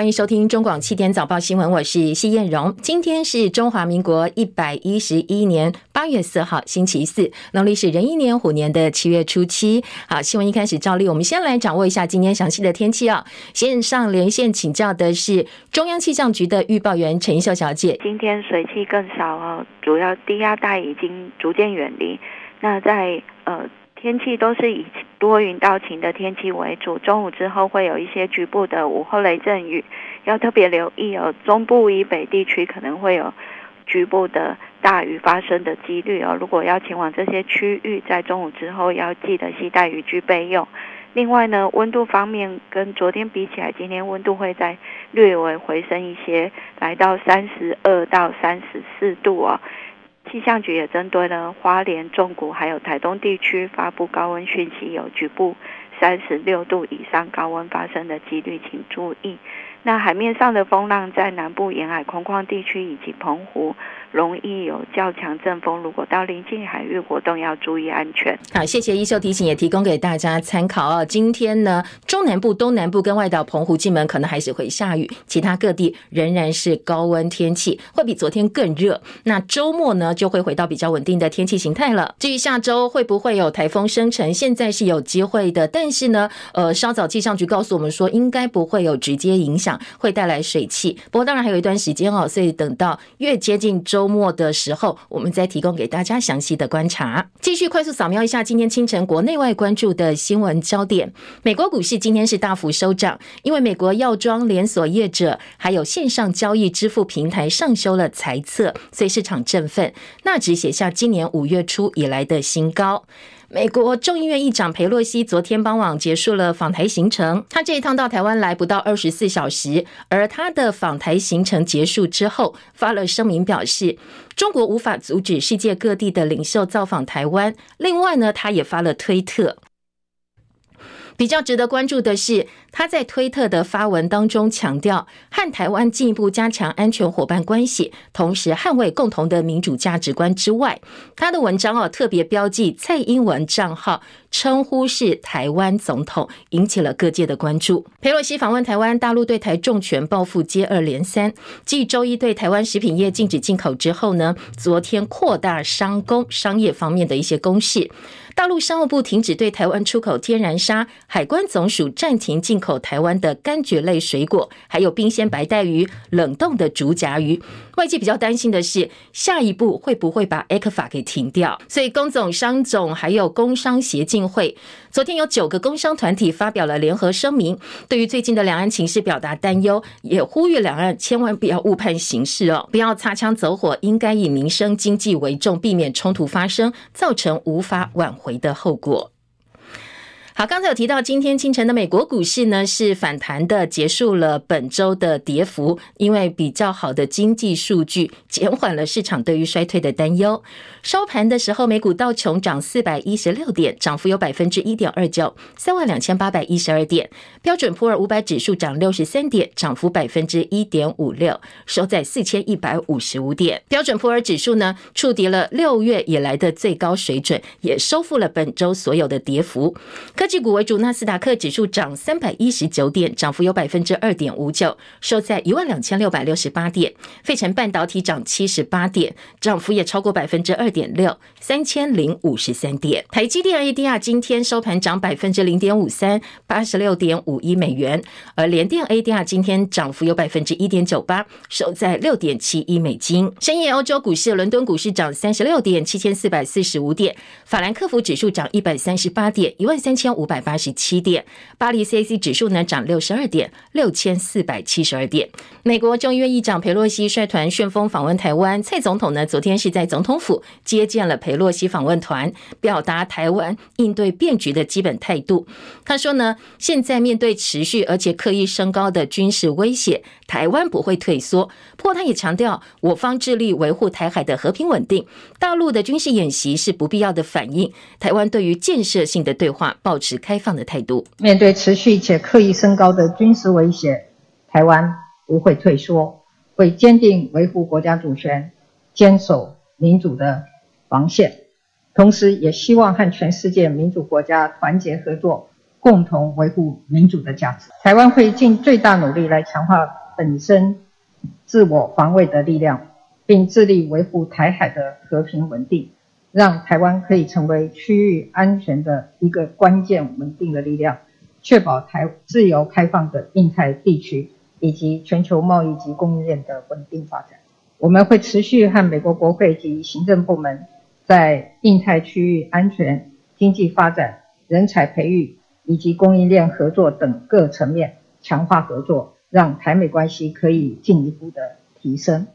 欢迎收听中广七点早报新闻，我是谢燕荣。今天是中华民国一百一十一年八月四号，星期四，农历是壬寅年虎年的七月初七。好，新闻一开始照例，我们先来掌握一下今天详细的天气啊。线上连线请教的是中央气象局的预报员陈秀小姐。今天水汽更少哦，主要低压带已经逐渐远离。那在呃。天气都是以多云到晴的天气为主，中午之后会有一些局部的午后雷阵雨，要特别留意哦。中部以北地区可能会有局部的大雨发生的几率哦。如果要前往这些区域，在中午之后要记得携带雨具备用。另外呢，温度方面跟昨天比起来，今天温度会在略微回升一些，来到三十二到三十四度哦。气象局也针对了花莲、中谷还有台东地区发布高温讯息，有局部三十六度以上高温发生的几率，请注意。那海面上的风浪在南部沿海空旷地区以及澎湖容易有较强阵风，如果到临近海域活动要注意安全。好，谢谢一秀提醒，也提供给大家参考哦。今天呢，中南部、东南部跟外岛澎湖、金门可能还是会下雨，其他各地仍然是高温天气，会比昨天更热。那周末呢，就会回到比较稳定的天气形态了。至于下周会不会有台风生成，现在是有机会的，但是呢，呃，稍早气象局告诉我们说，应该不会有直接影响。会带来水汽，不过当然还有一段时间哦，所以等到越接近周周末的时候，我们再提供给大家详细的观察。继续快速扫描一下今天清晨国内外关注的新闻焦点。美国股市今天是大幅收涨，因为美国药妆连锁业者还有线上交易支付平台上修了财测，所以市场振奋，纳指写下今年五月初以来的新高。美国众议院议长佩洛西昨天傍晚结束了访台行程，他这一趟到台湾来不到二十四小时，而他的访台行程结束之后，发了声明表示，中国无法阻止世界各地的领袖造访台湾。另外呢，他也发了推特。比较值得关注的是，他在推特的发文当中强调，和台湾进一步加强安全伙伴关系，同时捍卫共同的民主价值观之外，他的文章哦特别标记蔡英文账号，称呼是台湾总统，引起了各界的关注。裴洛西访问台湾，大陆对台重拳报复接二连三，继周一对台湾食品业禁止进口之后呢，昨天扩大商工商业方面的一些攻势。大陆商务部停止对台湾出口天然砂，海关总署暂停进口台湾的柑橘类水果，还有冰鲜白带鱼、冷冻的竹筴鱼。外界比较担心的是，下一步会不会把 ECFA 给停掉？所以，工总、商总还有工商协进会，昨天有九个工商团体发表了联合声明，对于最近的两岸情势表达担忧，也呼吁两岸千万不要误判形势哦，不要擦枪走火，应该以民生经济为重，避免冲突发生，造成无法挽回的后果。好，刚才有提到，今天清晨的美国股市呢是反弹的，结束了本周的跌幅，因为比较好的经济数据减缓了市场对于衰退的担忧。收盘的时候，美股道琼涨四百一十六点，涨幅有百分之一点二九，三万两千八百一十二点。标准普尔五百指数涨六十三点，涨幅百分之一点五六，收在四千一百五十五点。标准普尔指数呢触跌了六月以来的最高水准，也收复了本周所有的跌幅。科技股为主，纳斯达克指数涨三百一十九点，涨幅有百分之二点五九，收在一万两千六百六十八点。费城半导体涨七十八点，涨幅也超过百分之二点六，三千零五十三点。台积电 ADR 今天收盘涨百分之零点五三，八十六点五一美元。而联电 ADR 今天涨幅有百分之一点九八，收在六点七一美金。深夜欧洲股市，伦敦股市涨三十六点，七千四百四十五点。法兰克福指数涨一百三十八点，一万三千五五百八十七点，巴黎 CAC 指数呢涨六十二点，六千四百七十二点。美国众议院议长佩洛西率团旋风访问台湾，蔡总统呢昨天是在总统府接见了佩洛西访问团，表达台湾应对变局的基本态度。他说呢，现在面对持续而且刻意升高的军事威胁，台湾不会退缩。不过他也强调，我方致力维护台海的和平稳定，大陆的军事演习是不必要的反应。台湾对于建设性的对话保持开放的态度。面对持续且刻意升高的军事威胁，台湾不会退缩，会坚定维护国家主权，坚守民主的防线。同时，也希望和全世界民主国家团结合作，共同维护民主的价值。台湾会尽最大努力来强化本身自我防卫的力量，并致力维护台海的和平稳定，让台湾可以成为区域安全的一个关键稳定的力量，确保台自由开放的印太地区以及全球贸易及供应链的稳定发展。我们会持续和美国国会及行政部门在印太区域安全、经济发展、人才培育以及供应链合作等各层面强化合作，让台美关系可以进一步的提升。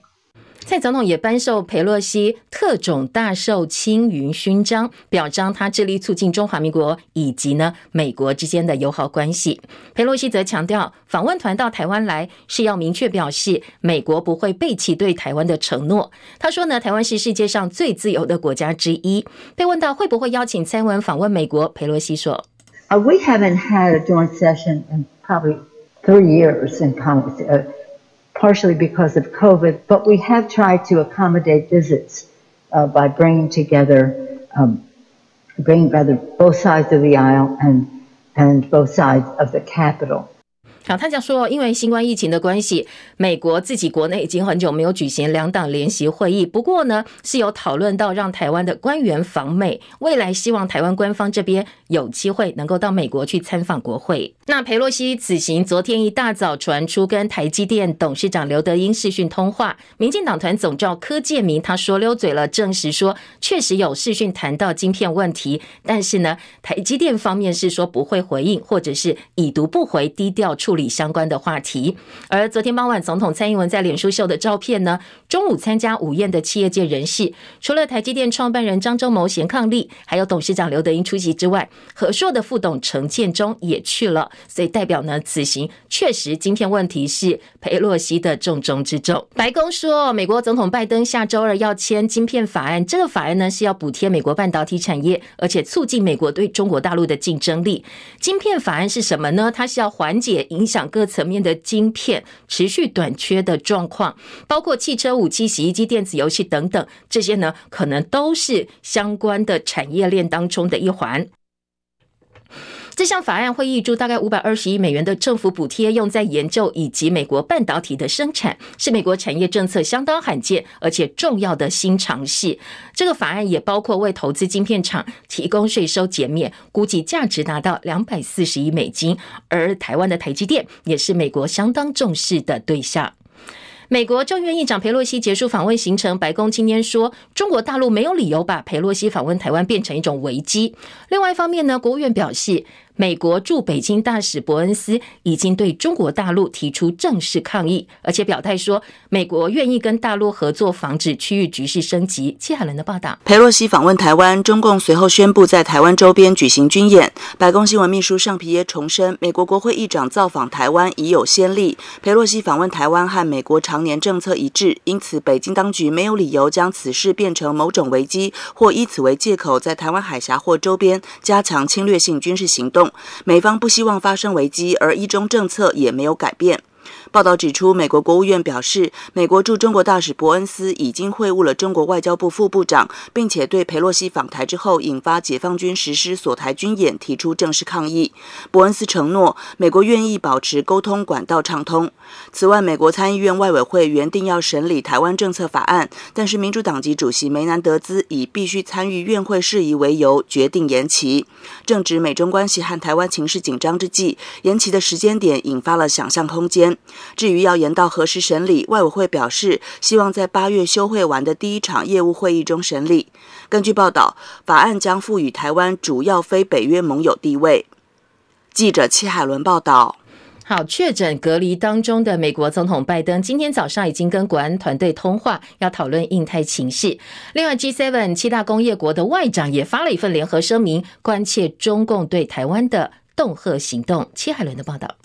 蔡总统也颁授裴洛西特种大綬青云勋章，表彰他致力促进中华民国以及呢美国之间的友好关系。裴洛西则强调，访问团到台湾来是要明确表示美国不会背弃对台湾的承诺。他说呢，台湾是世界上最自由的国家之一。被问到会不会邀请蔡文访问美国，裴洛西说：“We haven't had a joint session in probably three years in Congress.” Partially because of COVID, but we have tried to accommodate visits uh, by bringing together, um, bringing together both sides of the aisle and, and both sides of the Capitol. 好，他讲说，因为新冠疫情的关系，美国自己国内已经很久没有举行两党联席会议。不过呢，是有讨论到让台湾的官员访美，未来希望台湾官方这边有机会能够到美国去参访国会。那裴洛西此行昨天一大早传出跟台积电董事长刘德英视讯通话，民进党团总召柯建铭他说溜嘴了，证实说确实有视讯谈到晶片问题，但是呢，台积电方面是说不会回应，或者是已读不回，低调处理相关的话题。而昨天傍晚，总统蔡英文在脸书秀的照片呢，中午参加午宴的企业界人士，除了台积电创办人张忠谋、贤伉俪，还有董事长刘德英出席之外，和硕的副董陈建中也去了。所以代表呢，此行确实晶片问题是裴洛西的重中之重。白宫说，美国总统拜登下周二要签晶片法案，这个法案呢是要补贴美国半导体产业，而且促进美国对中国大陆的竞争力。晶片法案是什么呢？它是要缓解影影响各层面的晶片持续短缺的状况，包括汽车、武器、洗衣机、电子游戏等等，这些呢可能都是相关的产业链当中的一环。这项法案会挹注大概五百二十亿美元的政府补贴，用在研究以及美国半导体的生产，是美国产业政策相当罕见而且重要的新尝试。这个法案也包括为投资晶片厂提供税收减免，估计价值达到两百四十亿美金。而台湾的台积电也是美国相当重视的对象。美国众议院议长佩洛西结束访问行程，白宫今天说，中国大陆没有理由把佩洛西访问台湾变成一种危机。另外一方面呢，国务院表示，美国驻北京大使伯恩斯已经对中国大陆提出正式抗议，而且表态说，美国愿意跟大陆合作，防止区域局势升级。谢海伦的报道：裴洛西访问台湾，中共随后宣布在台湾周边举行军演。白宫新闻秘书尚皮耶重申，美国国会议长造访台湾已有先例，裴洛西访问台湾和美国常年政策一致，因此北京当局没有理由将此事变成某种危机，或以此为借口在台湾海峡或周边加强侵略性军事行动。美方不希望发生危机，而一中政策也没有改变。报道指出，美国国务院表示，美国驻中国大使伯恩斯已经会晤了中国外交部副部长，并且对佩洛西访台之后引发解放军实施锁台军演提出正式抗议。伯恩斯承诺，美国愿意保持沟通管道畅通。此外，美国参议院外委会原定要审理台湾政策法案，但是民主党籍主席梅南德兹以必须参与院会事宜为由，决定延期。正值美中关系和台湾情势紧张之际，延期的时间点引发了想象空间。至于要延到何时审理，外委会表示希望在八月休会完的第一场业务会议中审理。根据报道，法案将赋予台湾主要非北约盟友地位。记者戚海伦报道。好，确诊隔离当中的美国总统拜登今天早上已经跟国安团队通话，要讨论印太情势。另外，G7 七大工业国的外长也发了一份联合声明，关切中共对台湾的恫吓行动。戚海伦的报道。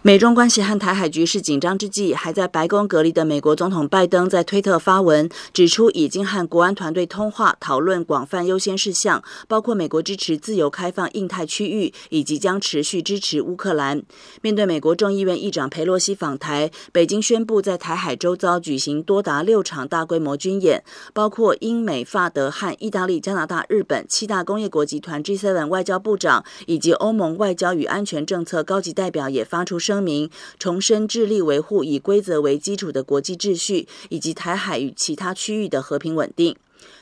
美中关系和台海局势紧张之际，还在白宫隔离的美国总统拜登在推特发文，指出已经和国安团队通话，讨论广泛优先事项，包括美国支持自由开放印太区域，以及将持续支持乌克兰。面对美国众议院议长裴洛西访台，北京宣布在台海周遭举行多达六场大规模军演，包括英美法德和意大利、加拿大、日本七大工业国集团 G7 外交部长以及欧盟外交与安全政策高级代表也发出声明，重申致力维护以规则为基础的国际秩序，以及台海与其他区域的和平稳定。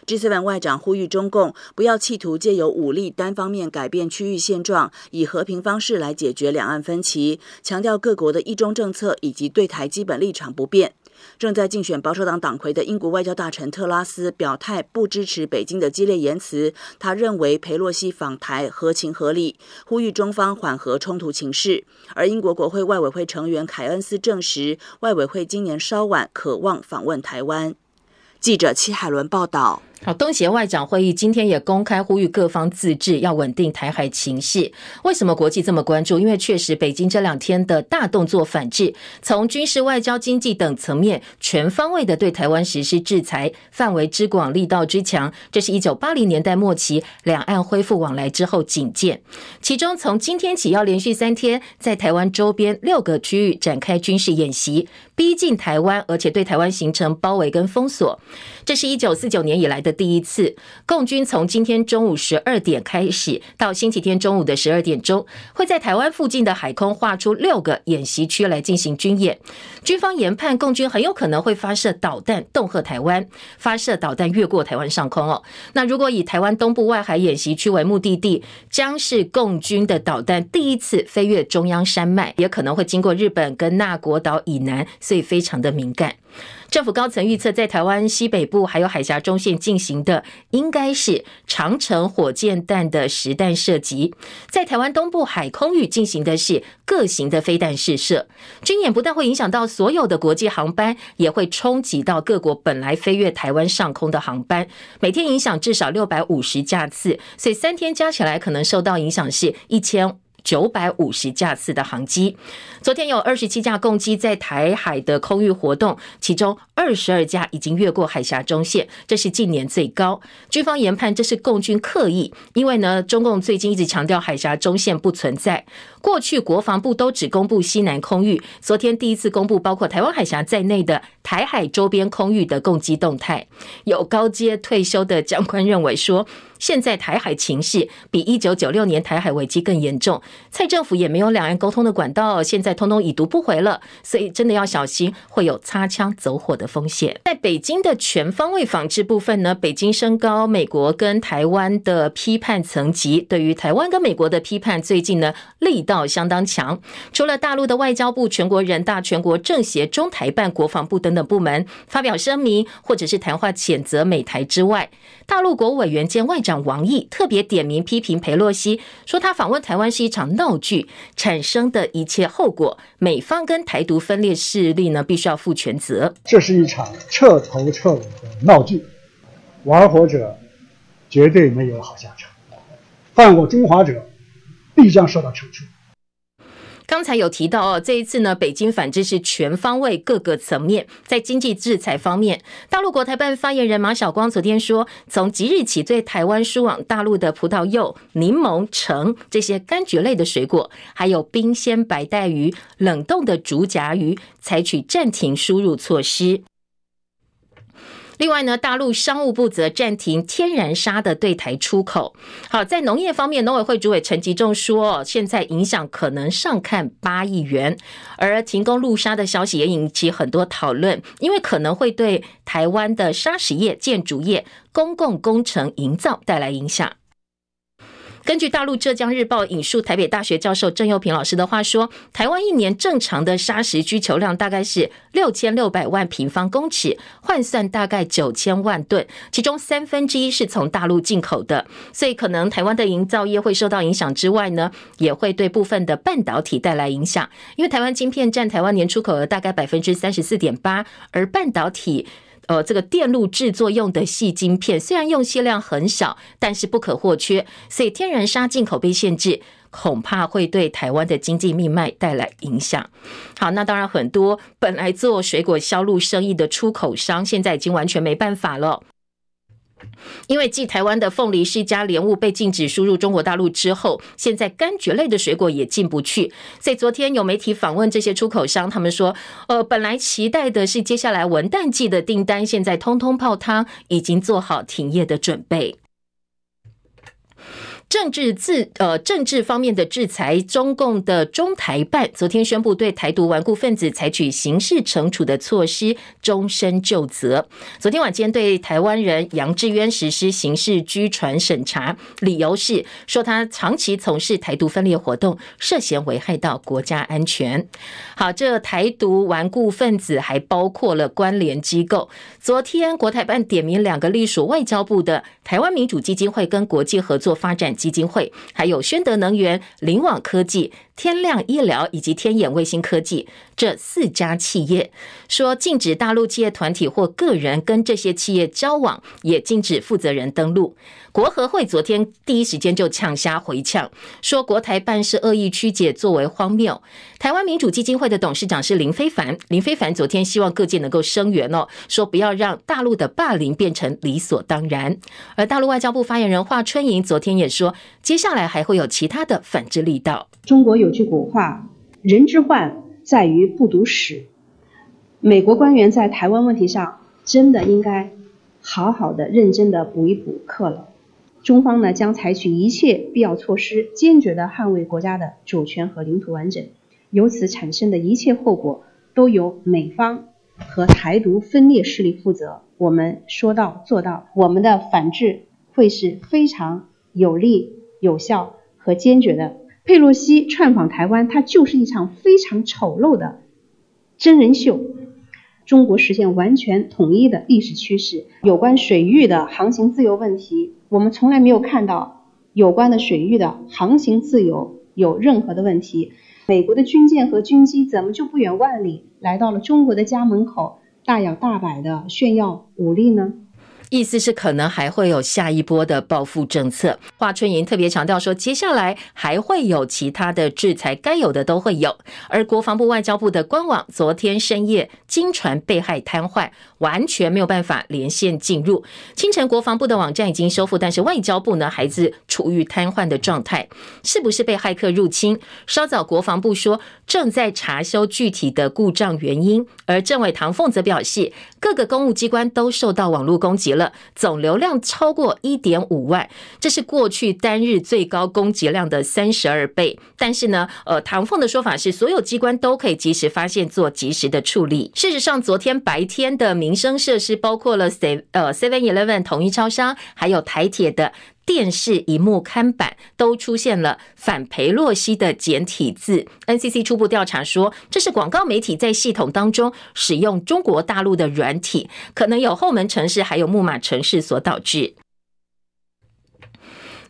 G7 外长呼吁中共不要企图借由武力单方面改变区域现状，以和平方式来解决两岸分歧，强调各国的一中政策以及对台基本立场不变。正在竞选保守党党魁的英国外交大臣特拉斯表态不支持北京的激烈言辞，他认为佩洛西访台合情合理，呼吁中方缓和冲突情势。而英国国会外委会成员凯恩斯证实，外委会今年稍晚渴望访问台湾。记者戚海伦报道。好，东协外长会议今天也公开呼吁各方自治，要稳定台海情势。为什么国际这么关注？因为确实北京这两天的大动作反制，从军事、外交、经济等层面全方位的对台湾实施制裁，范围之广、力道之强，这是一九八零年代末期两岸恢复往来之后仅见。其中从今天起要连续三天在台湾周边六个区域展开军事演习，逼近台湾，而且对台湾形成包围跟封锁。这是一九四九年以来的第一次，共军从今天中午十二点开始，到星期天中午的十二点钟，会在台湾附近的海空划出六个演习区来进行军演。军方研判，共军很有可能会发射导弹恫吓台湾，发射导弹越过台湾上空哦。那如果以台湾东部外海演习区为目的地，将是共军的导弹第一次飞越中央山脉，也可能会经过日本跟那国岛以南，所以非常的敏感。政府高层预测，在台湾西北部还有海峡中线进行的，应该是长城火箭弹的实弹射击；在台湾东部海空域进行的是各型的飞弹试射。军演不但会影响到所有的国际航班，也会冲击到各国本来飞越台湾上空的航班，每天影响至少六百五十架次，所以三天加起来可能受到影响是一千。九百五十架次的航机，昨天有二十七架共机在台海的空域活动，其中二十二架已经越过海峡中线，这是近年最高。军方研判这是共军刻意，因为呢，中共最近一直强调海峡中线不存在。过去国防部都只公布西南空域，昨天第一次公布包括台湾海峡在内的台海周边空域的共机动态。有高阶退休的将官认为说，现在台海情势比一九九六年台海危机更严重，蔡政府也没有两岸沟通的管道，现在通通已读不回了，所以真的要小心会有擦枪走火的风险。在北京的全方位防制部分呢，北京升高美国跟台湾的批判层级，对于台湾跟美国的批判，最近呢力道。相当强，除了大陆的外交部、全国人大、全国政协、中台办、国防部等等部门发表声明，或者是谈话谴责美台之外，大陆国务委员兼外长王毅特别点名批评裴洛西，说他访问台湾是一场闹剧，产生的一切后果，美方跟台独分裂势力呢必须要负全责。这是一场彻头彻尾的闹剧，玩火者绝对没有好下场，犯过中华者必将受到惩处。刚才有提到哦，这一次呢，北京反制是全方位、各个层面。在经济制裁方面，大陆国台办发言人马晓光昨天说，从即日起，对台湾输往大陆的葡萄柚、柠檬、橙这些柑橘类的水果，还有冰鲜白带鱼、冷冻的竹荚鱼，采取暂停输入措施。另外呢，大陆商务部则暂停天然砂的对台出口。好，在农业方面，农委会主委陈吉仲说，现在影响可能上看八亿元。而停工陆砂的消息也引起很多讨论，因为可能会对台湾的砂石业、建筑业、公共工程营造带来影响。根据大陆浙江日报引述台北大学教授郑又平老师的话说，台湾一年正常的砂石需求量大概是六千六百万平方公尺，换算大概九千万吨，其中三分之一是从大陆进口的，所以可能台湾的营造业会受到影响之外呢，也会对部分的半导体带来影响，因为台湾晶片占台湾年出口额大概百分之三十四点八，而半导体。呃，这个电路制作用的细晶片，虽然用锡量很少，但是不可或缺，所以天然砂进口被限制，恐怕会对台湾的经济命脉带来影响。好，那当然很多本来做水果销路生意的出口商，现在已经完全没办法了。因为继台湾的凤梨、释迦、莲雾被禁止输入中国大陆之后，现在柑橘类的水果也进不去。所以昨天有媒体访问这些出口商，他们说，呃，本来期待的是接下来文旦季的订单，现在通通泡汤，已经做好停业的准备。政治制呃，政治方面的制裁，中共的中台办昨天宣布对台独顽固分子采取刑事惩处的措施，终身就责。昨天晚间对台湾人杨志渊实施刑事拘传审查，理由是说他长期从事台独分裂活动，涉嫌危害到国家安全。好，这台独顽固分子还包括了关联机构。昨天国台办点名两个隶属外交部的台湾民主基金会跟国际合作发展基金会，还有宣德能源、灵网科技、天亮医疗以及天眼卫星科技。这四家企业，说禁止大陆企业团体或个人跟这些企业交往，也禁止负责人登录。国合会昨天第一时间就呛虾回呛，说国台办是恶意曲解，作为荒谬。台湾民主基金会的董事长是林非凡，林非凡昨天希望各界能够声援哦，说不要让大陆的霸凌变成理所当然。而大陆外交部发言人华春莹昨天也说，接下来还会有其他的反制力道。中国有句古话，人之患在于不读史。美国官员在台湾问题上真的应该好好的、认真的补一补课了。中方呢，将采取一切必要措施，坚决地捍卫国家的主权和领土完整。由此产生的一切后果，都由美方和台独分裂势力负责。我们说到做到，我们的反制会是非常有力、有效和坚决的。佩洛西窜访台湾，它就是一场非常丑陋的真人秀。中国实现完全统一的历史趋势，有关水域的航行自由问题。我们从来没有看到有关的水域的航行自由有任何的问题。美国的军舰和军机怎么就不远万里来到了中国的家门口，大摇大摆的炫耀武力呢？意思是可能还会有下一波的报复政策。华春莹特别强调说，接下来还会有其他的制裁，该有的都会有。而国防部、外交部的官网昨天深夜惊传被害瘫痪，完全没有办法连线进入。清晨国防部的网站已经修复，但是外交部呢还是处于瘫痪的状态，是不是被骇客入侵？稍早国防部说正在查修具体的故障原因，而政委唐凤则表示，各个公务机关都受到网络攻击了。总流量超过一点五万，这是过去单日最高供给量的三十二倍。但是呢，呃，唐凤的说法是，所有机关都可以及时发现，做及时的处理。事实上，昨天白天的民生设施，包括了 C 呃 Seven Eleven 统一超商，还有台铁的。电视荧幕看板都出现了反裴洛西的简体字。NCC 初步调查说，这是广告媒体在系统当中使用中国大陆的软体，可能有后门城市，还有木马城市所导致。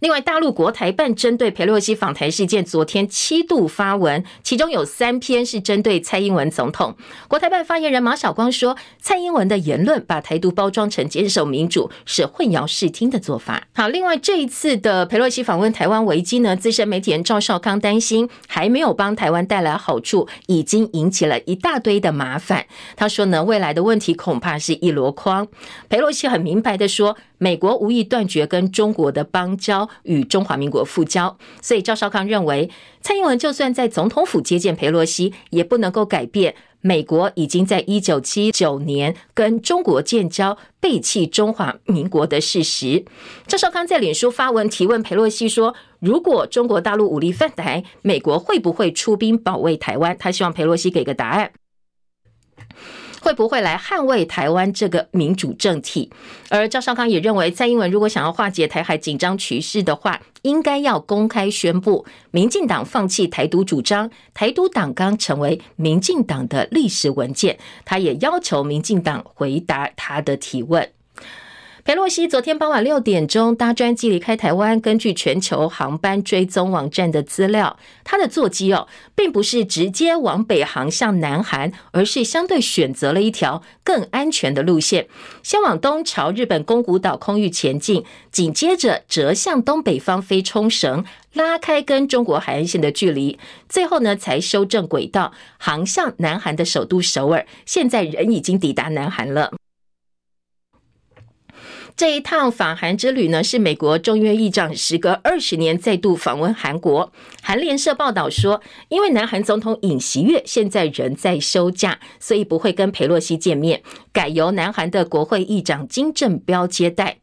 另外，大陆国台办针对佩洛西访台事件，昨天七度发文，其中有三篇是针对蔡英文总统。国台办发言人马晓光说，蔡英文的言论把台独包装成坚守民主，是混淆视听的做法。好，另外这一次的佩洛西访问台湾危机呢，资深媒体人赵少康担心还没有帮台湾带来好处，已经引起了一大堆的麻烦。他说呢，未来的问题恐怕是一箩筐。佩洛西很明白的说，美国无意断绝跟中国的邦交与中华民国复交，所以赵少康认为，蔡英文就算在总统府接见裴洛西，也不能够改变美国已经在一九七九年跟中国建交，背弃中华民国的事实。赵少康在脸书发文提问裴洛西说：“如果中国大陆武力犯台，美国会不会出兵保卫台湾？”他希望裴洛西给个答案。会不会来捍卫台湾这个民主政体？而赵少康也认为，蔡英文如果想要化解台海紧张局势的话，应该要公开宣布民进党放弃台独主张，台独党纲成为民进党的历史文件。他也要求民进党回答他的提问。裴洛西昨天傍晚六点钟搭专机离开台湾。根据全球航班追踪网站的资料，他的座机哦，并不是直接往北航向南韩，而是相对选择了一条更安全的路线，先往东朝日本宫古岛空域前进，紧接着折向东北方飞冲绳，拉开跟中国海岸线的距离，最后呢才修正轨道，航向南韩的首都首尔。现在人已经抵达南韩了。这一趟访韩之旅呢，是美国众议院议长时隔二十年再度访问韩国。韩联社报道说，因为南韩总统尹锡悦现在仍在休假，所以不会跟佩洛西见面，改由南韩的国会议长金正标接待。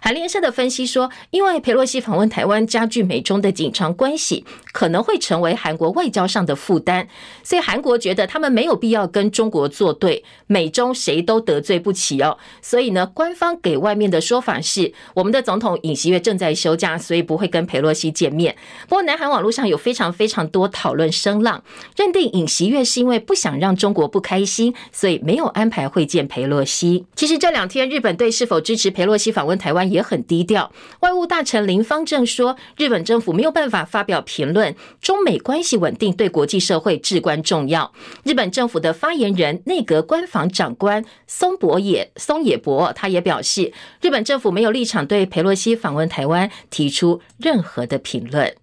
韩联社的分析说，因为裴洛西访问台湾，加剧美中的紧张关系，可能会成为韩国外交上的负担，所以韩国觉得他们没有必要跟中国作对，美中谁都得罪不起哦。所以呢，官方给外面的说法是，我们的总统尹锡悦正在休假，所以不会跟裴洛西见面。不过，南韩网络上有非常非常多讨论声浪，认定尹锡悦是因为不想让中国不开心，所以没有安排会见裴洛西。其实这两天，日本对是否支持裴洛西访问台湾，也很低调。外务大臣林方正说，日本政府没有办法发表评论。中美关系稳定对国际社会至关重要。日本政府的发言人、内阁官房长官松博野松野博，他也表示，日本政府没有立场对佩洛西访问台湾提出任何的评论。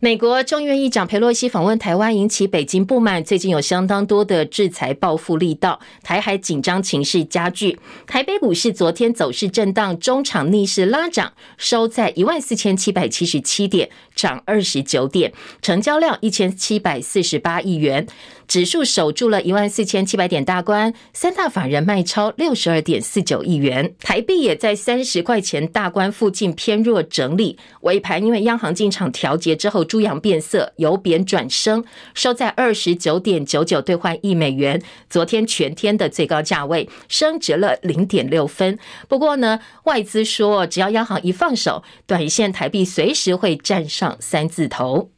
美国众议院议长佩洛西访问台湾，引起北京不满。最近有相当多的制裁报复力道，台海紧张情势加剧。台北股市昨天走势震荡，中场逆势拉涨，收在一万四千七百七十七点，涨二十九点，成交量一千七百四十八亿元。指数守住了一万四千七百点大关，三大法人卖超六十二点四九亿元，台币也在三十块钱大关附近偏弱整理。尾盘因为央行进场调节之后，猪羊变色，由贬转升，收在二十九点九九兑换一美元。昨天全天的最高价位升值了零点六分。不过呢，外资说只要央行一放手，短线台币随时会站上三字头。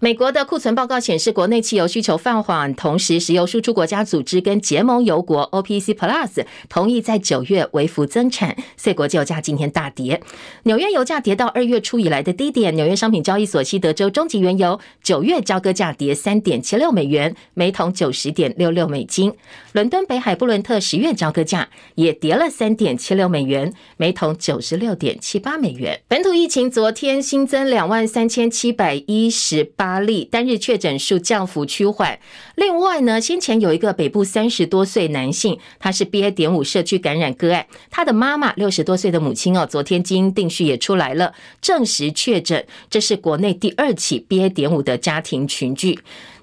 美国的库存报告显示，国内汽油需求放缓，同时石油输出国家组织跟结盟油国 OPEC Plus 同意在九月微幅增产，所以国际油价今天大跌。纽约油价跌到二月初以来的低点，纽约商品交易所西德州中级原油九月交割价跌三点七六美元，每桶九十点六六美金。伦敦北海布伦特十月交割价也跌了三点七六美元，每桶九十六点七八美元。本土疫情昨天新增两万三千七百一十八。压力，单日确诊数降幅趋缓。另外呢，先前有一个北部三十多岁男性，他是 BA. 点五社区感染个案，他的妈妈六十多岁的母亲哦，昨天基因定序也出来了，证实确诊。这是国内第二起 BA. 点五的家庭群聚。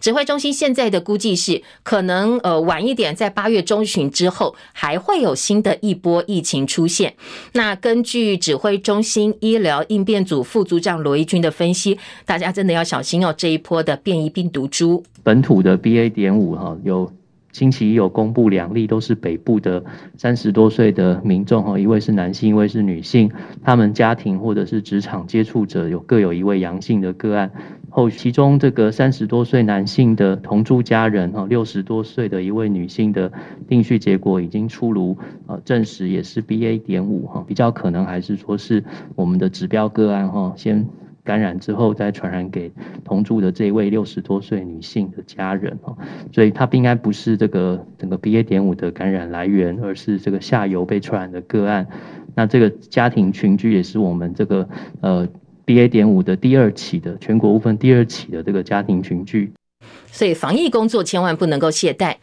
指挥中心现在的估计是，可能呃晚一点，在八月中旬之后，还会有新的一波疫情出现。那根据指挥中心医疗应变组副组长罗一军的分析，大家真的要小心哦，这一波的变异病毒株。本土的 BA. 点五哈，有星期一有公布两例，都是北部的三十多岁的民众哈，一位是男性，一位是女性，他们家庭或者是职场接触者有各有一位阳性的个案。后，其中这个三十多岁男性的同住家人哈，六十多岁的一位女性的定序结果已经出炉，呃，证实也是 BA. 点五哈，比较可能还是说是我们的指标个案哈，先感染之后再传染给同住的这位六十多岁女性的家人哈，所以它应该不是这个整个 BA. 点五的感染来源，而是这个下游被传染的个案。那这个家庭群居也是我们这个呃。BA. 点五的第二起的全国部分第二起的这个家庭群聚，所以防疫工作千万不能够懈怠。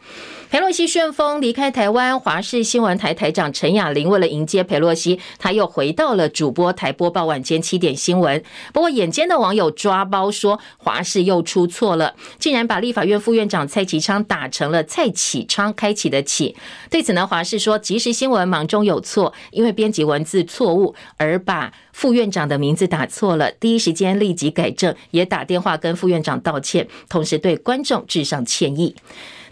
裴洛西旋风离开台湾，华视新闻台台长陈雅玲为了迎接裴洛西，他又回到了主播台播报晚间七点新闻。不过，眼尖的网友抓包说，华视又出错了，竟然把立法院副院长蔡其昌打成了蔡启昌开启的启。对此呢，华视说即时新闻忙中有错，因为编辑文字错误而把副院长的名字打错了，第一时间立即改正，也打电话跟副院长道歉，同时对观众致上歉意。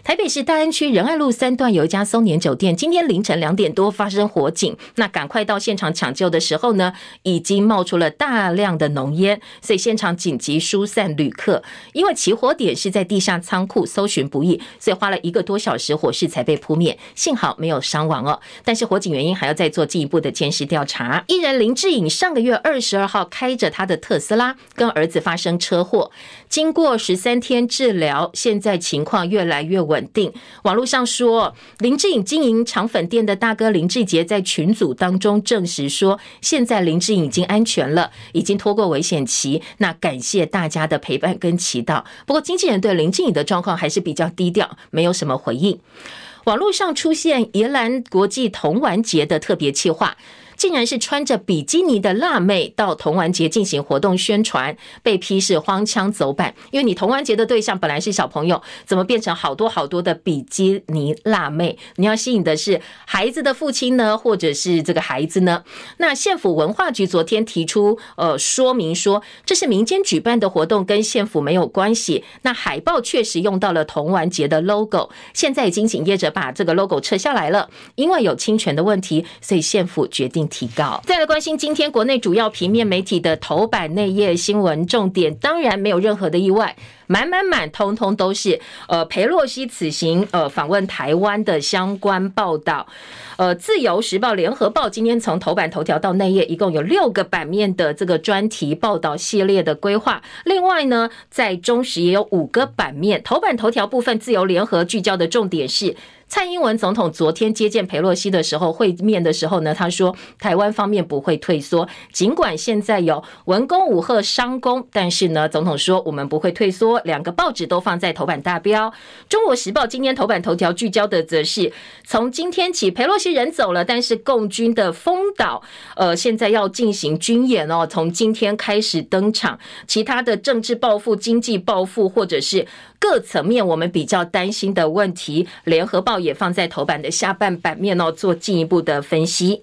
台北市大安区仁爱路三段有一家松年酒店，今天凌晨两点多发生火警，那赶快到现场抢救的时候呢，已经冒出了大量的浓烟，所以现场紧急疏散旅客。因为起火点是在地下仓库，搜寻不易，所以花了一个多小时，火势才被扑灭。幸好没有伤亡哦，但是火警原因还要再做进一步的监视调查。艺人林志颖上个月二十二号开着他的特斯拉跟儿子发生车祸，经过十三天治疗，现在情况越来越稳稳定。网络上说，林志颖经营肠粉店的大哥林志杰在群组当中证实说，现在林志颖已经安全了，已经脱过危险期。那感谢大家的陪伴跟祈祷。不过经纪人对林志颖的状况还是比较低调，没有什么回应。网络上出现宜兰国际童玩节的特别企划。竟然是穿着比基尼的辣妹到童玩节进行活动宣传，被批是荒腔走板。因为你童玩节的对象本来是小朋友，怎么变成好多好多的比基尼辣妹？你要吸引的是孩子的父亲呢，或者是这个孩子呢？那县府文化局昨天提出呃说明说，这是民间举办的活动，跟县府没有关系。那海报确实用到了童玩节的 logo，现在已经请业者把这个 logo 撤下来了，因为有侵权的问题，所以县府决定。提高。再来关心今天国内主要平面媒体的头版内页新闻重点，当然没有任何的意外，满满满，通通都是呃裴洛西此行呃访问台湾的相关报道。呃，自由时报、联合报今天从头版头条到内页，一共有六个版面的这个专题报道系列的规划。另外呢，在中时也有五个版面，头版头条部分，自由联合聚焦的重点是。蔡英文总统昨天接见佩洛西的时候，会面的时候呢，他说台湾方面不会退缩，尽管现在有文攻武吓商攻，但是呢，总统说我们不会退缩。两个报纸都放在头版大标。中国时报今天头版头条聚焦的则是从今天起，佩洛西人走了，但是共军的封岛呃现在要进行军演哦，从今天开始登场。其他的政治报复、经济报复或者是各层面我们比较担心的问题，联合报。也放在头版的下半版面哦，做进一步的分析。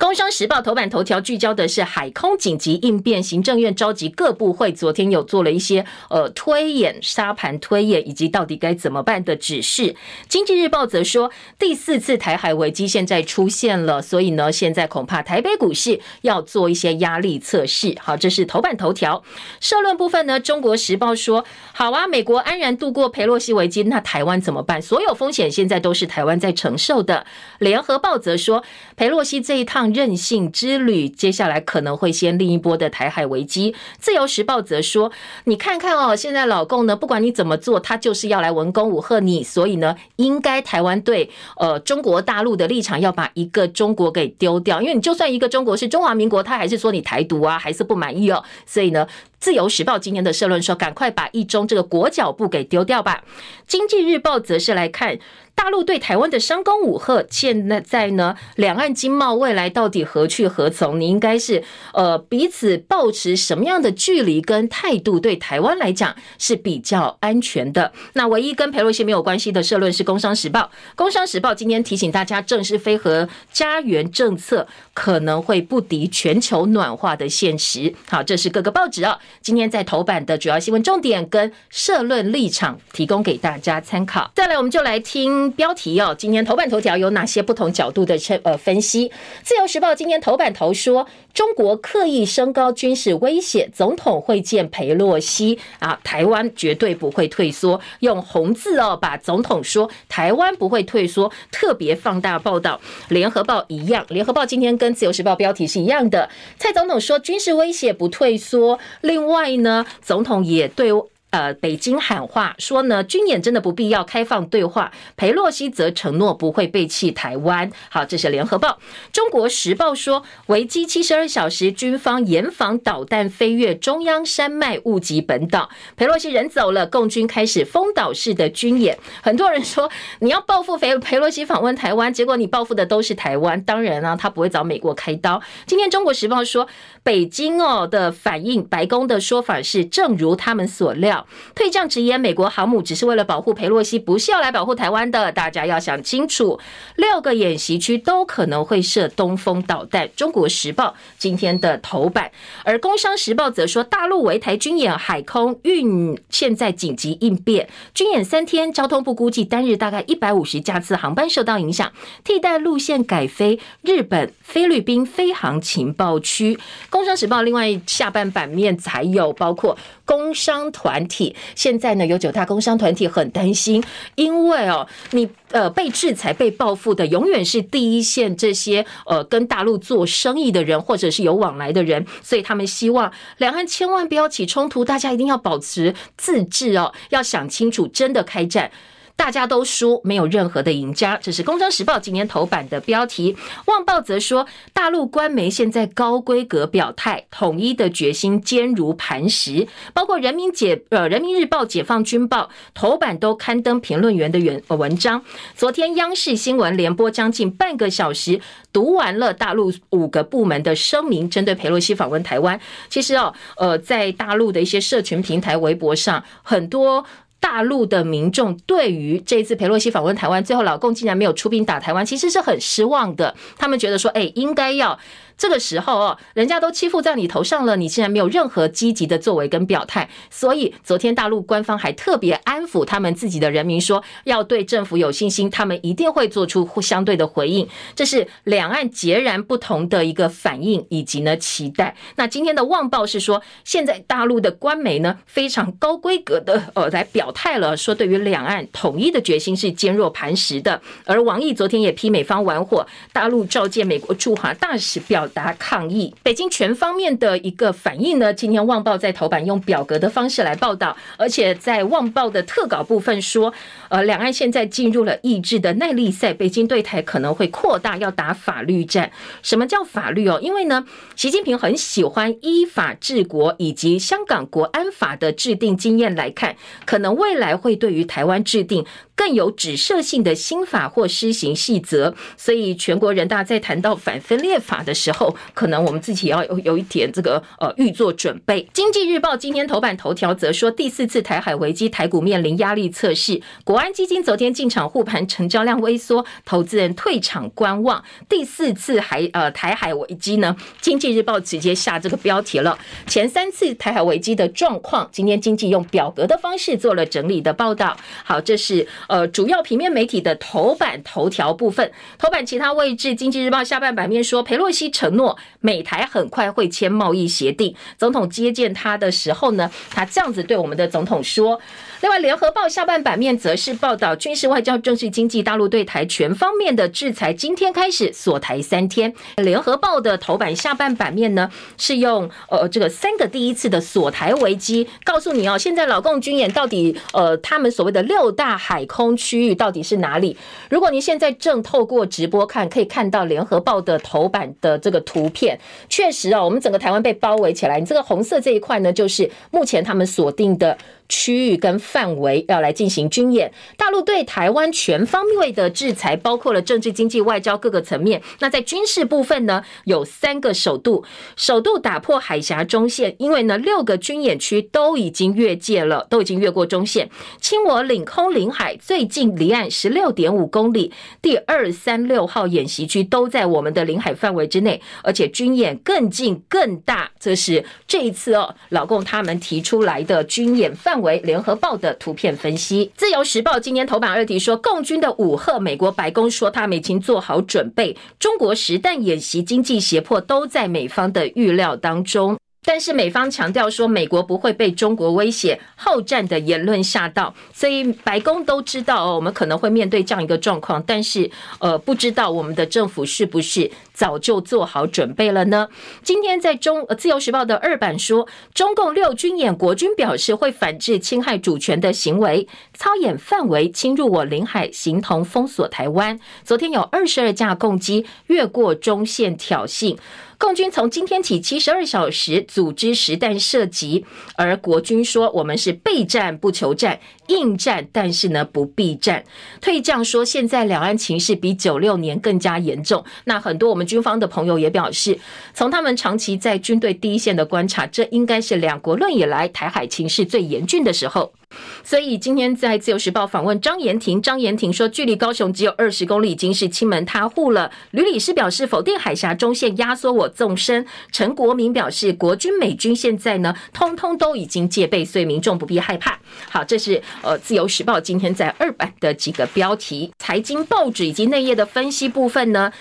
工商时报头版头条聚焦的是海空紧急应变，行政院召集各部会，昨天有做了一些呃推演、沙盘推演，以及到底该怎么办的指示。经济日报则说，第四次台海危机现在出现了，所以呢，现在恐怕台北股市要做一些压力测试。好，这是头版头条。社论部分呢，中国时报说，好啊，美国安然度过佩洛西危机，那台湾怎么办？所有风险现在都是台湾在承受的。联合报则说，佩洛西这一趟。任性之旅，接下来可能会先另一波的台海危机。自由时报则说：“你看看哦，现在老共呢，不管你怎么做，他就是要来文攻武吓你。所以呢，应该台湾对呃中国大陆的立场要把一个中国给丢掉，因为你就算一个中国是中华民国，他还是说你台独啊，还是不满意哦。所以呢，自由时报今天的社论说：赶快把一中这个裹脚布给丢掉吧。经济日报则是来看。”大陆对台湾的商攻武吓，现在呢，两岸经贸未来到底何去何从？你应该是呃彼此保持什么样的距离跟态度，对台湾来讲是比较安全的。那唯一跟裴洛西没有关系的社论是《工商时报》，《工商时报》今天提醒大家，正式非核家园政策可能会不敌全球暖化的现实。好，这是各个报纸啊，今天在头版的主要新闻重点跟社论立场，提供给大家参考。再来，我们就来听。标题哦，今天头版头条有哪些不同角度的称呃分析？自由时报今天头版头说，中国刻意升高军事威胁，总统会见裴洛西啊，台湾绝对不会退缩，用红字哦把总统说台湾不会退缩特别放大报道。联合报一样，联合报今天跟自由时报标题是一样的，蔡总统说军事威胁不退缩，另另外呢，总统也对。呃，北京喊话说呢，军演真的不必要，开放对话。裴洛西则承诺不会背弃台湾。好，这是联合报。中国时报说，危机七十二小时，军方严防导弹飞越中央山脉，误击本岛。裴洛西人走了，共军开始封岛式的军演。很多人说，你要报复裴裴洛西访问台湾，结果你报复的都是台湾。当然啊，他不会找美国开刀。今天中国时报说，北京哦的反应，白宫的说法是，正如他们所料。退将直言美国航母只是为了保护裴洛西，不是要来保护台湾的。大家要想清楚，六个演习区都可能会设东风导弹。中国时报今天的头版，而工商时报则说，大陆围台军演海空运现在紧急应变，军演三天，交通部估计单日大概一百五十架次航班受到影响，替代路线改飞日本、菲律宾飞航情报区。工商时报另外下半版面才有包括工商团体，现在呢有九大工商团体很担心，因为哦你呃被制裁、被报复的永远是第一线这些呃跟大陆做生意的人或者是有往来的人，所以他们希望两岸千万不要起冲突，大家一定要保持自治哦，要想清楚，真的开战。大家都输，没有任何的赢家。这是《工商时报》今天头版的标题。《旺报》则说，大陆官媒现在高规格表态，统一的决心坚如磐石。包括人民解呃《人民日报》《解放军报》头版都刊登评论员的原文章。昨天央视新闻联播将近半个小时，读完了大陆五个部门的声明，针对佩洛西访问台湾。其实哦，呃，在大陆的一些社群平台、微博上，很多。大陆的民众对于这一次裴洛西访问台湾，最后老共竟然没有出兵打台湾，其实是很失望的。他们觉得说，哎，应该要。这个时候哦，人家都欺负在你头上了，你竟然没有任何积极的作为跟表态。所以昨天大陆官方还特别安抚他们自己的人民，说要对政府有信心，他们一定会做出相对的回应。这是两岸截然不同的一个反应以及呢期待。那今天的《旺报》是说，现在大陆的官媒呢非常高规格的呃来表态了，说对于两岸统一的决心是坚若磐石的。而王毅昨天也批美方玩火，大陆召见美国驻华大使表。达抗议，北京全方面的一个反应呢？今天《旺报》在头版用表格的方式来报道，而且在《旺报》的特稿部分说，呃，两岸现在进入了意志的耐力赛，北京对台可能会扩大，要打法律战。什么叫法律哦？因为呢，习近平很喜欢依法治国，以及香港国安法的制定经验来看，可能未来会对于台湾制定。更有指涉性的新法或施行细则，所以全国人大在谈到反分裂法的时候，可能我们自己要有有一点这个呃预做准备。经济日报今天头版头条则说，第四次台海危机，台股面临压力测试。国安基金昨天进场护盘，成交量微缩，投资人退场观望。第四次海呃台海危机呢？经济日报直接下这个标题了。前三次台海危机的状况，今天经济用表格的方式做了整理的报道。好，这是。呃，主要平面媒体的头版头条部分，头版其他位置，《经济日报》下半版面说，裴洛西承诺美台很快会签贸易协定。总统接见他的时候呢，他这样子对我们的总统说。另外，《联合报》下半版面则是报道军事、外交、政治、经济，大陆对台全方面的制裁，今天开始锁台三天。《联合报》的头版下半版面呢，是用呃这个三个第一次的锁台危机，告诉你哦，现在老共军演到底呃他们所谓的六大海空区域到底是哪里？如果您现在正透过直播看，可以看到《联合报》的头版的这个图片，确实哦，我们整个台湾被包围起来，你这个红色这一块呢，就是目前他们锁定的。区域跟范围要来进行军演，大陆对台湾全方位的制裁，包括了政治、经济、外交各个层面。那在军事部分呢，有三个首度，首度打破海峡中线，因为呢六个军演区都已经越界了，都已经越过中线。侵我领空领海最近离岸十六点五公里，第二三六号演习区都在我们的领海范围之内，而且军演更近更大。这是这一次哦，老共他们提出来的军演范为联合报的图片分析，自由时报今天头版二题说，共军的武吓，美国白宫说他们已经做好准备，中国实弹演习、经济胁迫都在美方的预料当中。但是美方强调说，美国不会被中国威胁、好战的言论吓到，所以白宫都知道哦，我们可能会面对这样一个状况。但是，呃，不知道我们的政府是不是早就做好准备了呢？今天在中《自由时报》的二版说，中共六军演，国军表示会反制侵害主权的行为，操演范围侵入我领海，形同封锁台湾。昨天有二十二架共机越过中线挑衅。共军从今天起七十二小时组织实弹射击，而国军说我们是备战不求战，应战但是呢不避战。退将说现在两岸情势比九六年更加严重。那很多我们军方的朋友也表示，从他们长期在军队第一线的观察，这应该是两国论以来台海情势最严峻的时候。所以今天在自由时报访问张延廷，张延廷说，距离高雄只有二十公里，已经是亲门踏户了。吕理诗表示否定海峡中线压缩我纵深。陈国民表示，国军美军现在呢，通通都已经戒备，所以民众不必害怕。好，这是呃自由时报今天在二版的几个标题，财经报纸以及内页的分析部分呢。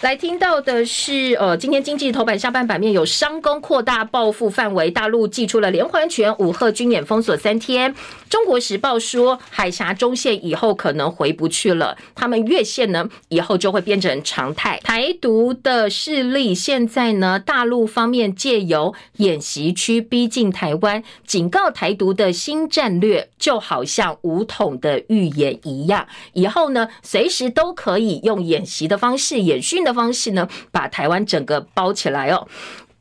来听到的是，呃，今天经济头版下半版面有商工扩大报复范围，大陆祭出了连环拳，武吓军演封锁三天。中国时报说，海峡中线以后可能回不去了，他们越线呢，以后就会变成常态。台独的势力现在呢，大陆方面借由演习区逼近台湾，警告台独的新战略，就好像武统的预言一样，以后呢，随时都可以用演习的方式演训的方式呢，把台湾整个包起来哦。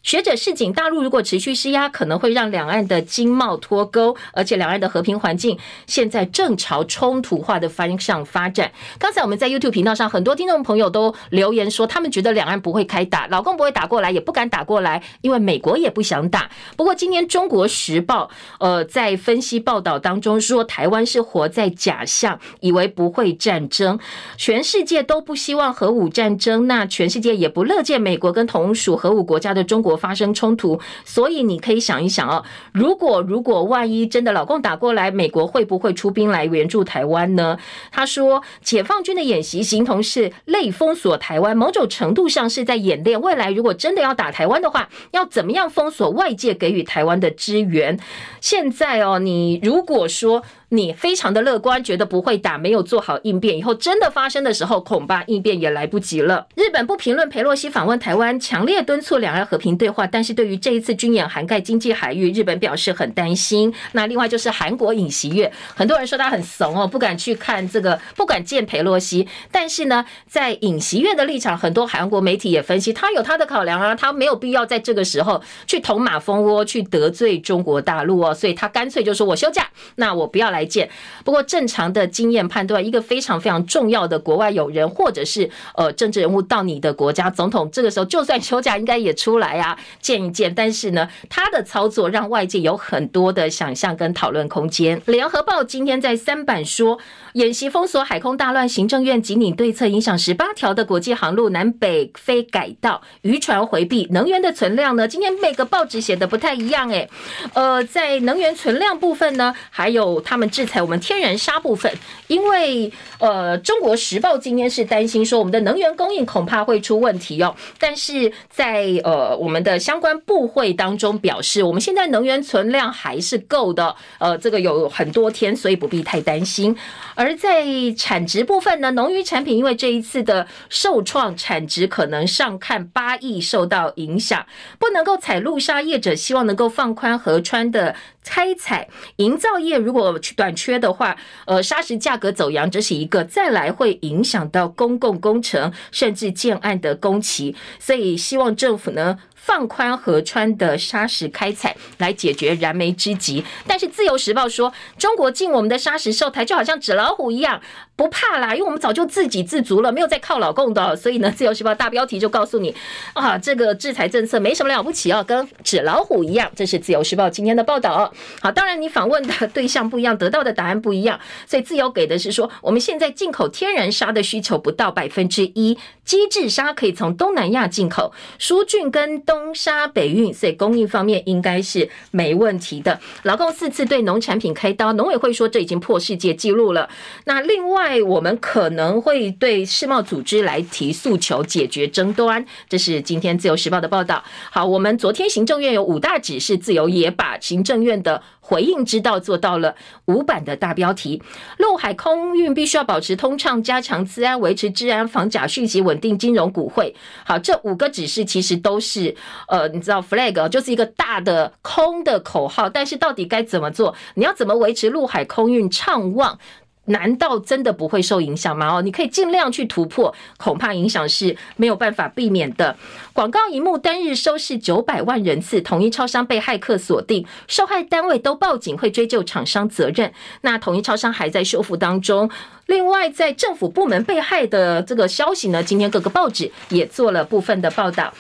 学者示警，大陆如果持续施压，可能会让两岸的经贸脱钩，而且两岸的和平环境现在正朝冲突化的方向发展。刚才我们在 YouTube 频道上，很多听众朋友都留言说，他们觉得两岸不会开打，老共不会打过来，也不敢打过来，因为美国也不想打。不过今天《中国时报》呃在分析报道当中说，台湾是活在假象，以为不会战争，全世界都不希望核武战争，那全世界也不乐见美国跟同属核武国家的中国发生冲突，所以你可以想一想哦，如果如果万一真的老共打过来，美国会不会出兵来援助台湾呢？他说，解放军的演习形同是类封锁台湾，某种程度上是在演练未来如果真的要打台湾的话，要怎么样封锁外界给予台湾的支援。现在哦，你如果说。你非常的乐观，觉得不会打，没有做好应变，以后真的发生的时候，恐怕应变也来不及了。日本不评论裴洛西访问台湾，强烈敦促两岸和平对话，但是对于这一次军演涵盖经济海域，日本表示很担心。那另外就是韩国尹锡悦，很多人说他很怂哦，不敢去看这个，不敢见裴洛西。但是呢，在尹锡悦的立场，很多韩国媒体也分析，他有他的考量啊，他没有必要在这个时候去捅马蜂窝，去得罪中国大陆哦，所以他干脆就说我休假，那我不要来。来见，不过正常的经验判断，一个非常非常重要的国外友人，或者是呃政治人物到你的国家，总统这个时候就算休假，应该也出来啊见一见。但是呢，他的操作让外界有很多的想象跟讨论空间。联合报今天在三版说，演习封锁海空大乱，行政院紧拟对策，影响十八条的国际航路南北非改道，渔船回避。能源的存量呢？今天每个报纸写的不太一样诶，呃，在能源存量部分呢，还有他们。制裁我们天然砂部分，因为呃，《中国时报》今天是担心说我们的能源供应恐怕会出问题哦。但是在呃我们的相关部会当中表示，我们现在能源存量还是够的，呃，这个有很多天，所以不必太担心。而在产值部分呢，农渔产品因为这一次的受创，产值可能上看八亿受到影响，不能够采陆沙业者希望能够放宽河川的。开采营造业如果去短缺的话，呃，砂石价格走扬，这是一个；再来会影响到公共工程，甚至建案的工期，所以希望政府呢放宽河川的砂石开采，来解决燃眉之急。但是自由时报说，中国进我们的砂石售台，就好像纸老虎一样。不怕啦，因为我们早就自给自足了，没有再靠老共的，所以呢，《自由时报》大标题就告诉你啊，这个制裁政策没什么了不起啊，跟纸老虎一样。这是《自由时报》今天的报道。哦好，当然你访问的对象不一样，得到的答案不一样，所以自由给的是说，我们现在进口天然砂的需求不到百分之一，机制砂可以从东南亚进口，疏浚跟东沙北运，所以供应方面应该是没问题的。劳共四次对农产品开刀，农委会说这已经破世界纪录了。那另外。我们可能会对世贸组织来提诉求，解决争端。这是今天自由时报的报道。好，我们昨天行政院有五大指示，自由也把行政院的回应之道做到了五版的大标题。陆海空运必须要保持通畅，加强治安，维持治安，防假讯息，稳定金融股汇。好，这五个指示其实都是呃，你知道 flag 就是一个大的空的口号，但是到底该怎么做？你要怎么维持陆海空运畅旺？难道真的不会受影响吗？哦，你可以尽量去突破，恐怕影响是没有办法避免的。广告萤幕单日收视九百万人次，统一超商被骇客锁定，受害单位都报警，会追究厂商责任。那统一超商还在修复当中。另外，在政府部门被害的这个消息呢，今天各个报纸也做了部分的报道。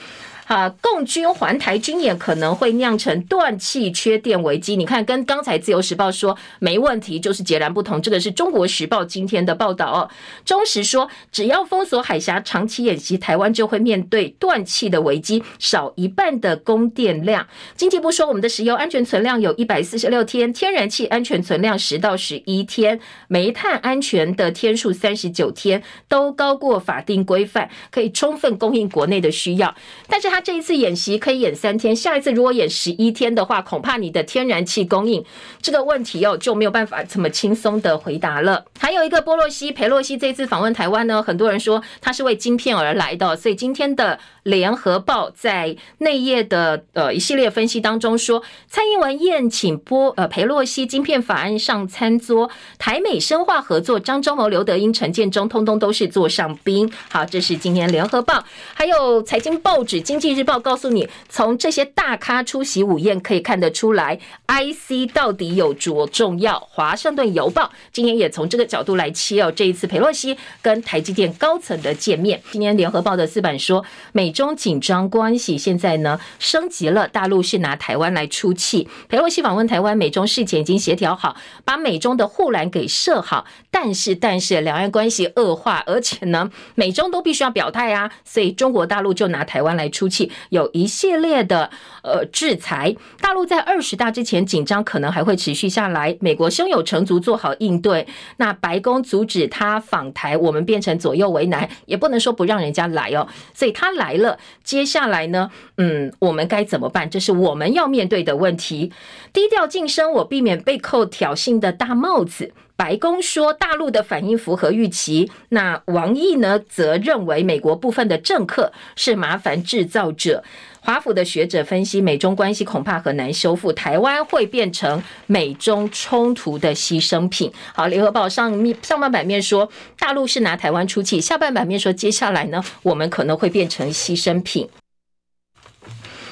啊，共军环台军演可能会酿成断气缺电危机。你看，跟刚才自由时报说没问题，就是截然不同。这个是中国时报今天的报道哦。中时说，只要封锁海峡、长期演习，台湾就会面对断气的危机，少一半的供电量。经济部说，我们的石油安全存量有一百四十六天，天然气安全存量十到十一天，煤炭安全的天数三十九天，都高过法定规范，可以充分供应国内的需要。但是它他这一次演习可以演三天，下一次如果演十一天的话，恐怕你的天然气供应这个问题哦就没有办法这么轻松的回答了。还有一个波洛西，裴洛西这次访问台湾呢，很多人说他是为晶片而来的，所以今天的联合报在内页的呃一系列分析当中说，蔡英文宴请波呃裴洛西晶片法案上餐桌，台美深化合作，张忠谋、刘德英、陈建中通通都是座上宾。好，这是今天联合报，还有财经报纸经济。《经济日报》告诉你，从这些大咖出席午宴可以看得出来，IC 到底有多重要。《华盛顿邮报》今天也从这个角度来切哦，这一次裴洛西跟台积电高层的见面。今天《联合报》的四版说，美中紧张关系现在呢升级了，大陆是拿台湾来出气。裴洛西访问台湾，美中事前已经协调好，把美中的护栏给设好，但是但是两岸关系恶化，而且呢美中都必须要表态啊，所以中国大陆就拿台湾来出气。有一系列的呃制裁，大陆在二十大之前紧张可能还会持续下来。美国胸有成竹做好应对，那白宫阻止他访台，我们变成左右为难，也不能说不让人家来哦。所以他来了，接下来呢，嗯，我们该怎么办？这是我们要面对的问题。低调晋升，我避免被扣挑衅的大帽子。白宫说大陆的反应符合预期，那王毅呢则认为美国部分的政客是麻烦制造者。华府的学者分析，美中关系恐怕很难修复，台湾会变成美中冲突的牺牲品。好，联合报上面上半版面说大陆是拿台湾出气，下半版面说接下来呢，我们可能会变成牺牲品。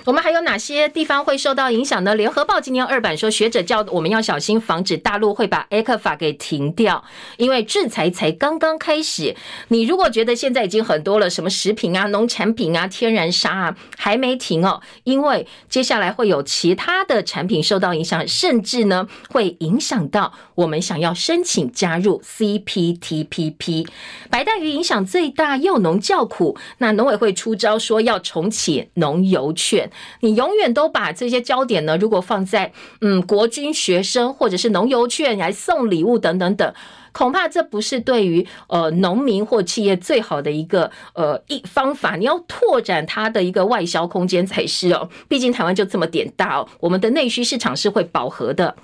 我们还有哪些地方会受到影响呢？联合报今天二版说，学者叫我们要小心，防止大陆会把 ECFA 给停掉，因为制裁才刚刚开始。你如果觉得现在已经很多了，什么食品啊、农产品啊、天然砂啊，还没停哦，因为接下来会有其他的产品受到影响，甚至呢会影响到我们想要申请加入 CPTPP。白带鱼影响最大，幼农叫苦，那农委会出招说要重启农游券。你永远都把这些焦点呢，如果放在嗯国军学生或者是农游券来送礼物等等等，恐怕这不是对于呃农民或企业最好的一个呃一方法。你要拓展它的一个外销空间才是哦，毕竟台湾就这么点大哦，我们的内需市场是会饱和的。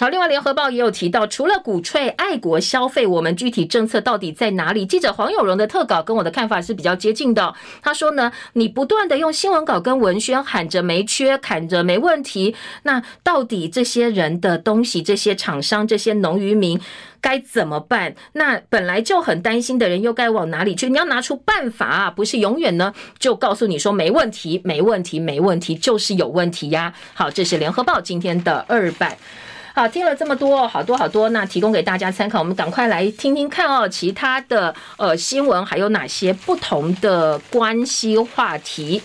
好，另外，《联合报》也有提到，除了鼓吹爱国消费，我们具体政策到底在哪里？记者黄有荣的特稿跟我的看法是比较接近的。他说呢，你不断的用新闻稿跟文宣喊着没缺，喊着没问题，那到底这些人的东西，这些厂商，这些农渔民该怎么办？那本来就很担心的人又该往哪里去？你要拿出办法啊，不是永远呢就告诉你说没问题，没问题，没问题，就是有问题呀。好，这是《联合报》今天的二版。好，听了这么多，好多好多，那提供给大家参考。我们赶快来听听看哦，其他的呃新闻还有哪些不同的关系话题？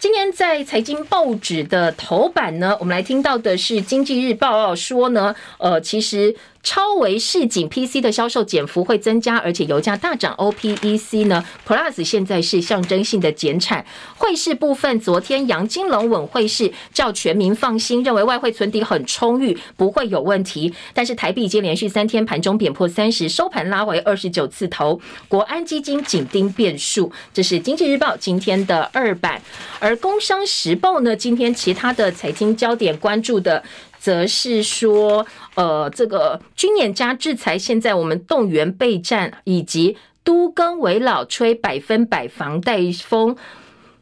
今天在财经报纸的头版呢，我们来听到的是《经济日报》哦说呢，呃，其实。超微示警 PC 的销售减幅会增加，而且油价大涨。OPEC 呢，Plus 现在是象征性的减产。汇市部分，昨天杨金龙稳汇市，叫全民放心，认为外汇存底很充裕，不会有问题。但是台币已经连续三天盘中贬破三十，收盘拉回二十九次头。国安基金紧盯变数，这是经济日报今天的二版。而工商时报呢，今天其他的财经焦点关注的。则是说，呃，这个军演加制裁，现在我们动员备战，以及都更为老吹百分百房贷风，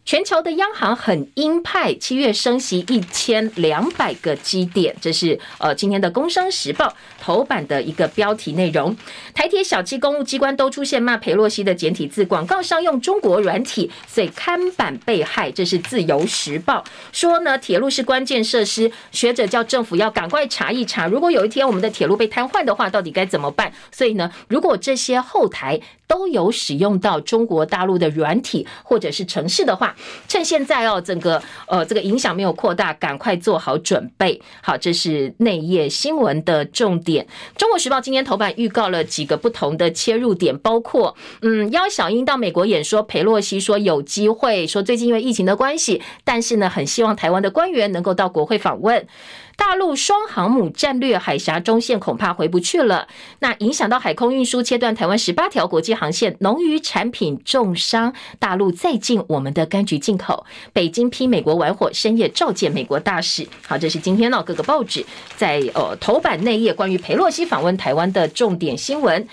全球的央行很鹰派，七月升息一千两百个基点，这是呃今天的《工商时报》头版的一个标题内容。台铁小七公务机关都出现骂裴洛西的简体字，广告商用中国软体，所以看板被害。这是《自由时报》说呢，铁路是关键设施，学者叫政府要赶快查一查，如果有一天我们的铁路被瘫痪的话，到底该怎么办？所以呢，如果这些后台都有使用到中国大陆的软体或者是程式的话，趁现在哦，整个呃这个影响没有扩大，赶快做好准备。好，这是内页新闻的重点。中国时报今天头版预告了几个不同的切入点，包括嗯，邀小英到美国演说，裴洛西说有机会，说最近因为疫情的关系，但是呢，很希望台湾的官员能够到国会访问。大陆双航母战略海峡中线恐怕回不去了，那影响到海空运输，切断台湾十八条国际航线，农渔产品重伤。大陆再禁我们的柑橘进口，北京批美国玩火，深夜召见美国大使。好，这是今天呢各个报纸在呃头版内页关于裴洛西访问台湾的重点新闻。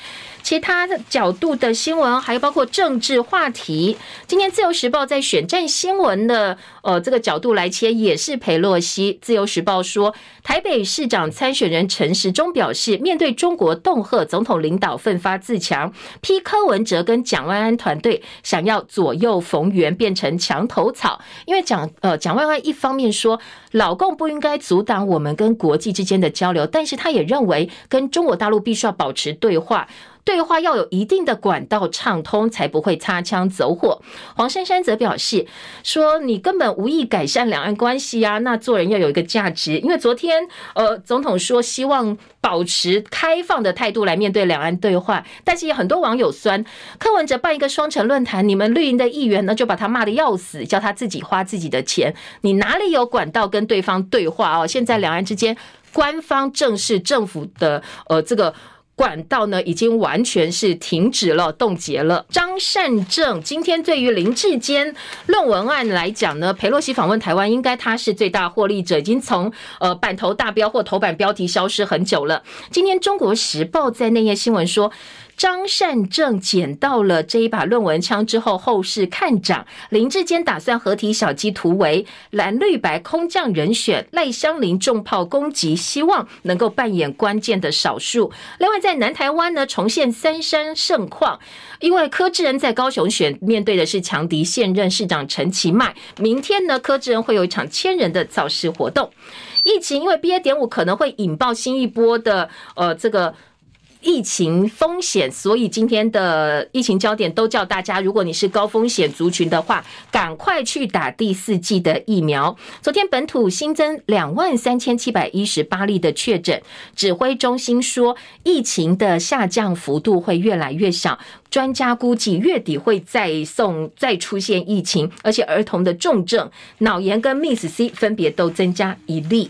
其他角度的新闻，还有包括政治话题。今天《自由时报》在选战新闻的呃这个角度来切，也是裴洛西。《自由时报》说，台北市长参选人陈时中表示，面对中国恫吓，总统领导奋发自强，批柯文哲跟蒋万安团队想要左右逢源，变成墙头草。因为蒋呃蒋万安一方面说，老共不应该阻挡我们跟国际之间的交流，但是他也认为跟中国大陆必须要保持对话。对话要有一定的管道畅通，才不会擦枪走火。黄珊珊则表示说：“你根本无意改善两岸关系啊！那做人要有一个价值。因为昨天，呃，总统说希望保持开放的态度来面对两岸对话，但是也很多网友酸柯文哲办一个双城论坛，你们绿营的议员呢就把他骂得要死，叫他自己花自己的钱。你哪里有管道跟对方对话哦？现在两岸之间官方正式政府的呃这个。”管道呢，已经完全是停止了、冻结了。张善政今天对于林志坚论文案来讲呢，裴洛西访问台湾，应该他是最大获利者，已经从呃版头大标或头版标题消失很久了。今天《中国时报》在内页新闻说。张善政捡到了这一把论文枪之后，后市看涨。林志坚打算合体小鸡突围，蓝绿白空降人选赖香伶重炮攻击，希望能够扮演关键的少数。另外，在南台湾呢，重现三山盛况，因为柯志恩在高雄选，面对的是强敌现任市长陈其迈。明天呢，柯志恩会有一场千人的造势活动。疫情因为 BA. 点五可能会引爆新一波的呃这个。疫情风险，所以今天的疫情焦点都叫大家，如果你是高风险族群的话，赶快去打第四剂的疫苗。昨天本土新增两万三千七百一十八例的确诊，指挥中心说疫情的下降幅度会越来越小，专家估计月底会再送再出现疫情，而且儿童的重症脑炎跟 MIS-C 分别都增加一例。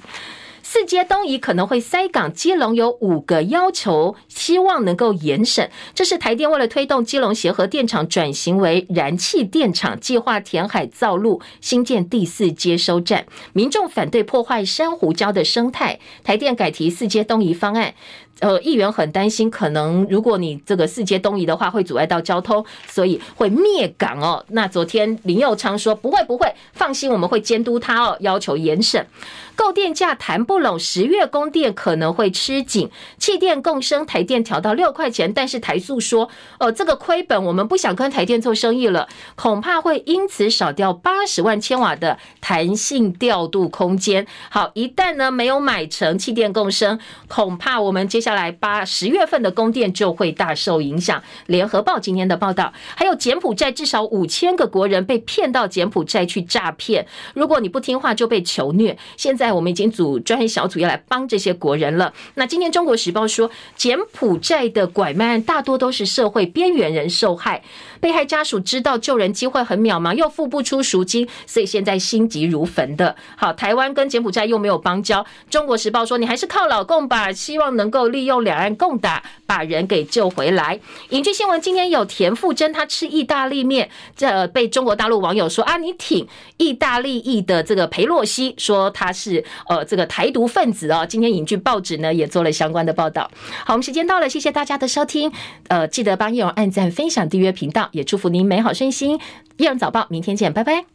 四接东移可能会塞港，基隆有五个要求，希望能够严审。这是台电为了推动基隆协和电厂转型为燃气电厂，计划填海造陆，新建第四接收站。民众反对破坏珊瑚礁的生态，台电改提四接东移方案。呃，议员很担心，可能如果你这个四接东移的话，会阻碍到交通，所以会灭港哦。那昨天林佑昌说不会不会，放心，我们会监督他哦，要求严审。购电价谈不十月供电可能会吃紧，气电共生，台电调到六块钱，但是台塑说，呃，这个亏本，我们不想跟台电做生意了，恐怕会因此少掉八十万千瓦的弹性调度空间。好，一旦呢没有买成气电共生，恐怕我们接下来八十月份的供电就会大受影响。联合报今天的报道，还有柬埔寨至少五千个国人被骗到柬埔寨去诈骗，如果你不听话就被囚虐。现在。在我们已经组专业小组要来帮这些国人了。那今天《中国时报》说，柬埔寨的拐卖案大多都是社会边缘人受害，被害家属知道救人机会很渺茫，又付不出赎金，所以现在心急如焚的。好，台湾跟柬埔寨又没有邦交，《中国时报》说你还是靠老共吧，希望能够利用两岸共打把人给救回来。影剧新闻今天有田馥甄，他吃意大利面，这被中国大陆网友说啊，你挺意大利裔的这个裴洛西，说他是。呃，这个台独分子哦，今天影剧报纸呢也做了相关的报道。好，我们时间到了，谢谢大家的收听。呃，记得帮叶荣按赞、分享、订阅频道，也祝福您美好身心。叶荣早报，明天见，拜拜。